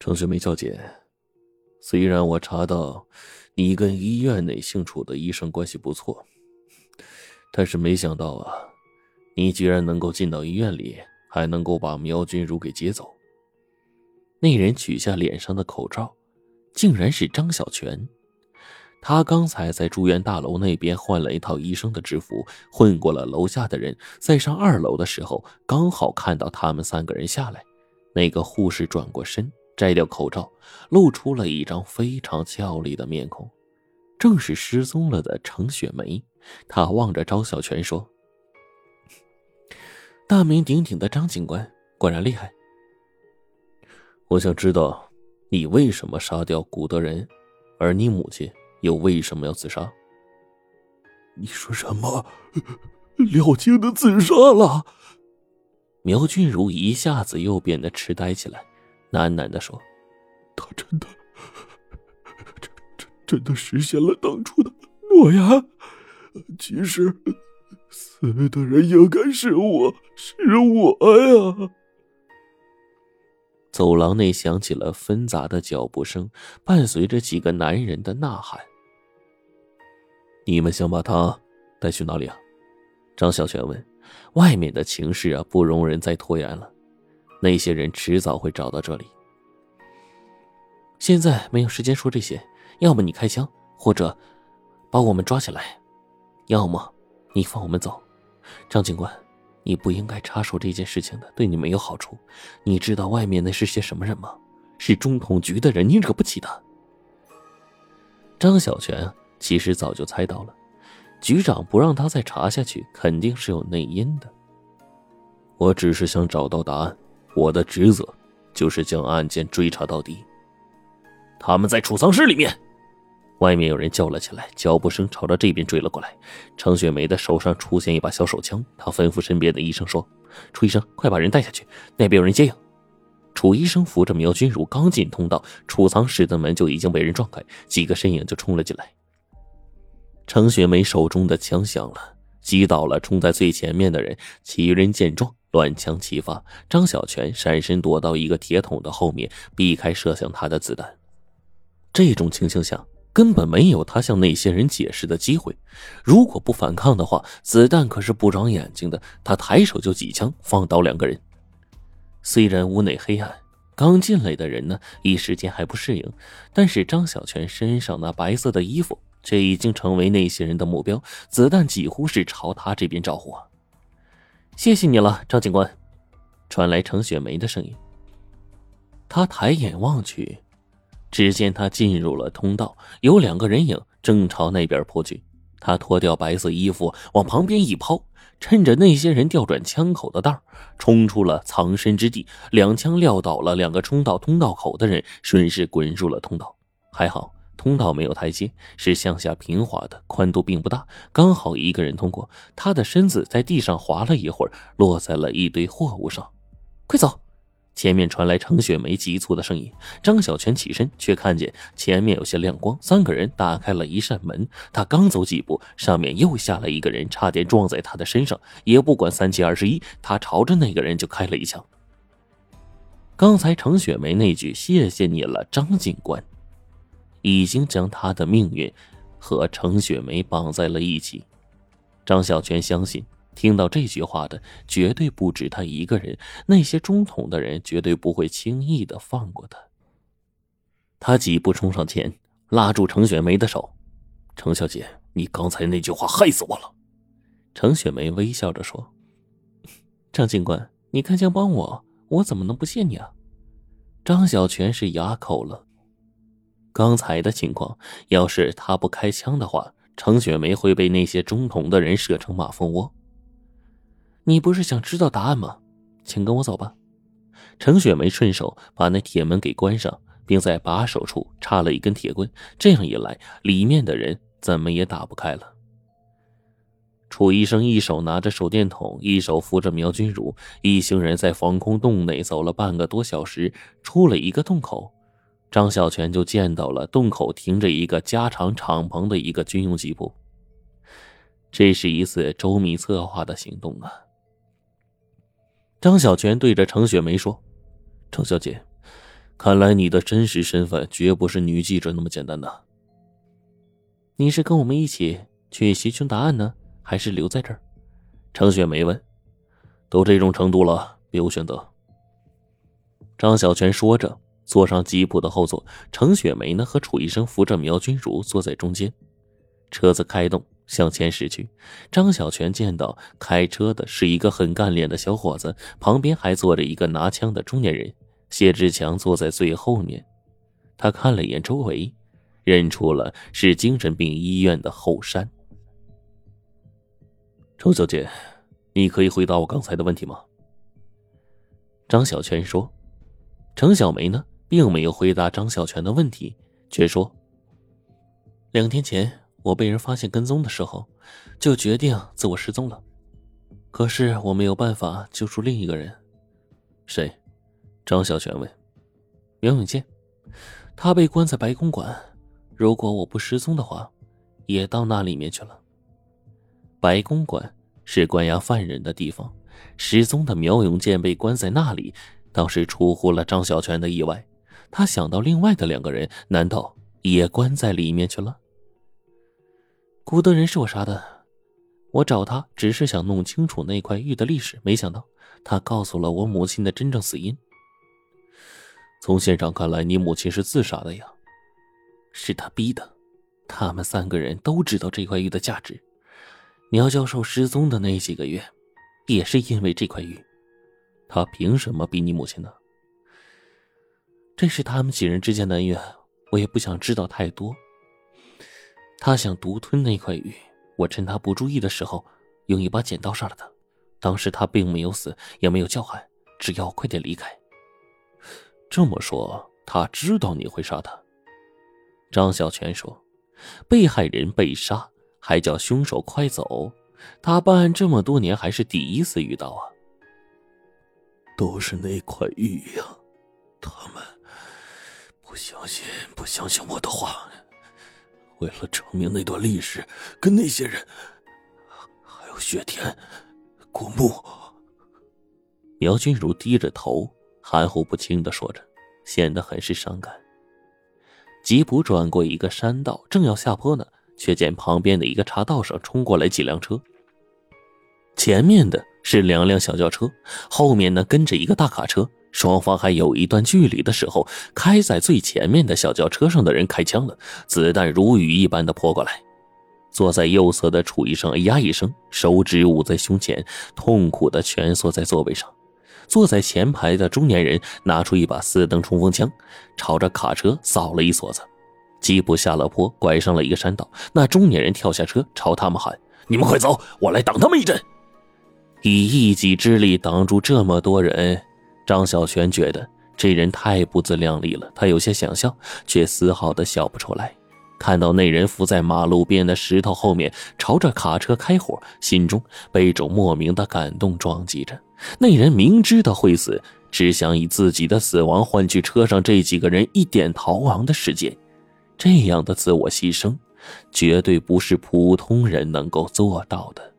程雪梅小姐，虽然我查到你跟医院内姓楚的医生关系不错，但是没想到啊，你居然能够进到医院里，还能够把苗君如给接走。那人取下脸上的口罩，竟然是张小泉。他刚才在住院大楼那边换了一套医生的制服，混过了楼下的人，在上二楼的时候，刚好看到他们三个人下来。那个护士转过身。摘掉口罩，露出了一张非常俏丽的面孔，正是失踪了的程雪梅。她望着张小泉说：“大名鼎鼎的张警官果然厉害。我想知道，你为什么杀掉古德仁，而你母亲又为什么要自杀？”你说什么？廖青的自杀了？苗俊如一下子又变得痴呆起来。喃喃的说：“他真的，真真真的实现了当初的诺言。其实，死的人应该是我，是我呀。”走廊内响起了纷杂的脚步声，伴随着几个男人的呐喊。“你们想把他带去哪里啊？”张小泉问。外面的情势啊，不容人再拖延了。那些人迟早会找到这里。现在没有时间说这些，要么你开枪，或者把我们抓起来，要么你放我们走。张警官，你不应该插手这件事情的，对你没有好处。你知道外面那是些什么人吗？是中统局的人，你惹不起的。张小泉其实早就猜到了，局长不让他再查下去，肯定是有内因的。我只是想找到答案。我的职责就是将案件追查到底。他们在储藏室里面，外面有人叫了起来，脚步声朝着这边追了过来。程雪梅的手上出现一把小手枪，她吩咐身边的医生说：“楚医生，快把人带下去，那边有人接应。”楚医生扶着苗君如刚进通道，储藏室的门就已经被人撞开，几个身影就冲了进来。程雪梅手中的枪响了，击倒了冲在最前面的人。其余人见状。乱枪齐发，张小泉闪身躲到一个铁桶的后面，避开射向他的子弹。这种情形下，根本没有他向那些人解释的机会。如果不反抗的话，子弹可是不长眼睛的。他抬手就几枪放倒两个人。虽然屋内黑暗，刚进来的人呢一时间还不适应，但是张小泉身上那白色的衣服却已经成为那些人的目标，子弹几乎是朝他这边招呼。谢谢你了，张警官。传来程雪梅的声音。他抬眼望去，只见他进入了通道，有两个人影正朝那边扑去。他脱掉白色衣服，往旁边一抛，趁着那些人调转枪口的当冲出了藏身之地，两枪撂倒了两个冲到通道口的人，顺势滚入了通道。还好。通道没有台阶，是向下平滑的，宽度并不大，刚好一个人通过。他的身子在地上滑了一会儿，落在了一堆货物上。快走！前面传来程雪梅急促的声音。张小泉起身，却看见前面有些亮光，三个人打开了一扇门。他刚走几步，上面又下来一个人，差点撞在他的身上，也不管三七二十一，他朝着那个人就开了一枪。刚才程雪梅那句“谢谢你了，张警官”。已经将他的命运和程雪梅绑在了一起。张小泉相信，听到这句话的绝对不止他一个人，那些中统的人绝对不会轻易的放过他。他几步冲上前，拉住程雪梅的手：“程小姐，你刚才那句话害死我了。”程雪梅微笑着说：“张警官，你开枪帮我，我怎么能不谢你啊？”张小泉是哑口了。刚才的情况，要是他不开枪的话，程雪梅会被那些中统的人射成马蜂窝。你不是想知道答案吗？请跟我走吧。程雪梅顺手把那铁门给关上，并在把手处插了一根铁棍，这样一来，里面的人怎么也打不开了。楚医生一手拿着手电筒，一手扶着苗君如，一行人在防空洞内走了半个多小时，出了一个洞口。张小泉就见到了洞口停着一个加长敞篷的一个军用吉普。这是一次周密策划的行动啊！张小泉对着程雪梅说：“程小姐，看来你的真实身份绝不是女记者那么简单的。你是跟我们一起去寻求答案呢，还是留在这儿？程雪梅问。都这种程度了，别无选择。张小泉说着，坐上吉普的后座。程雪梅呢，和楚医生扶着苗君如坐在中间。车子开动，向前驶去。张小泉见到开车的是一个很干练的小伙子，旁边还坐着一个拿枪的中年人。谢志强坐在最后面。他看了一眼周围，认出了是精神病医院的后山。程小姐。你可以回答我刚才的问题吗？张小泉说。程小梅呢，并没有回答张小泉的问题，却说：“两天前我被人发现跟踪的时候，就决定自我失踪了。可是我没有办法救出另一个人。谁？”张小泉问。“苗永健，他被关在白公馆。如果我不失踪的话，也到那里面去了。白公馆。”是关押犯人的地方，失踪的苗永健被关在那里，倒是出乎了张小泉的意外。他想到另外的两个人，难道也关在里面去了？古德人是我杀的，我找他只是想弄清楚那块玉的历史，没想到他告诉了我母亲的真正死因。从现场看来，你母亲是自杀的呀？是他逼的。他们三个人都知道这块玉的价值。苗教授失踪的那几个月，也是因为这块玉。他凭什么逼你母亲呢？这是他们几人之间的恩怨，我也不想知道太多。他想独吞那块玉，我趁他不注意的时候，用一把剪刀杀了他。当时他并没有死，也没有叫喊，只要快点离开。这么说，他知道你会杀他？张小泉说：“被害人被杀。”还叫凶手快走！他办案这么多年，还是第一次遇到啊。都是那块玉呀！他们不相信，不相信我的话。为了证明那段历史，跟那些人，还有雪田、古墓。苗君如低着头，含糊不清的说着，显得很是伤感。吉普转过一个山道，正要下坡呢。却见旁边的一个岔道上冲过来几辆车，前面的是两辆小轿车，后面呢跟着一个大卡车，双方还有一段距离的时候，开在最前面的小轿车上的人开枪了，子弹如雨一般的泼过来。坐在右侧的楚医生哎呀一声，手指捂在胸前，痛苦的蜷缩在座位上。坐在前排的中年人拿出一把四登冲锋枪，朝着卡车扫了一梭子。吉普下了坡，拐上了一个山道。那中年人跳下车，朝他们喊：“你们快走，我来挡他们一阵。”以一己之力挡住这么多人，张小泉觉得这人太不自量力了。他有些想笑，却丝毫的笑不出来。看到那人伏在马路边的石头后面，朝着卡车开火，心中被一种莫名的感动撞击着。那人明知道会死，只想以自己的死亡换取车上这几个人一点逃亡的时间。这样的自我牺牲，绝对不是普通人能够做到的。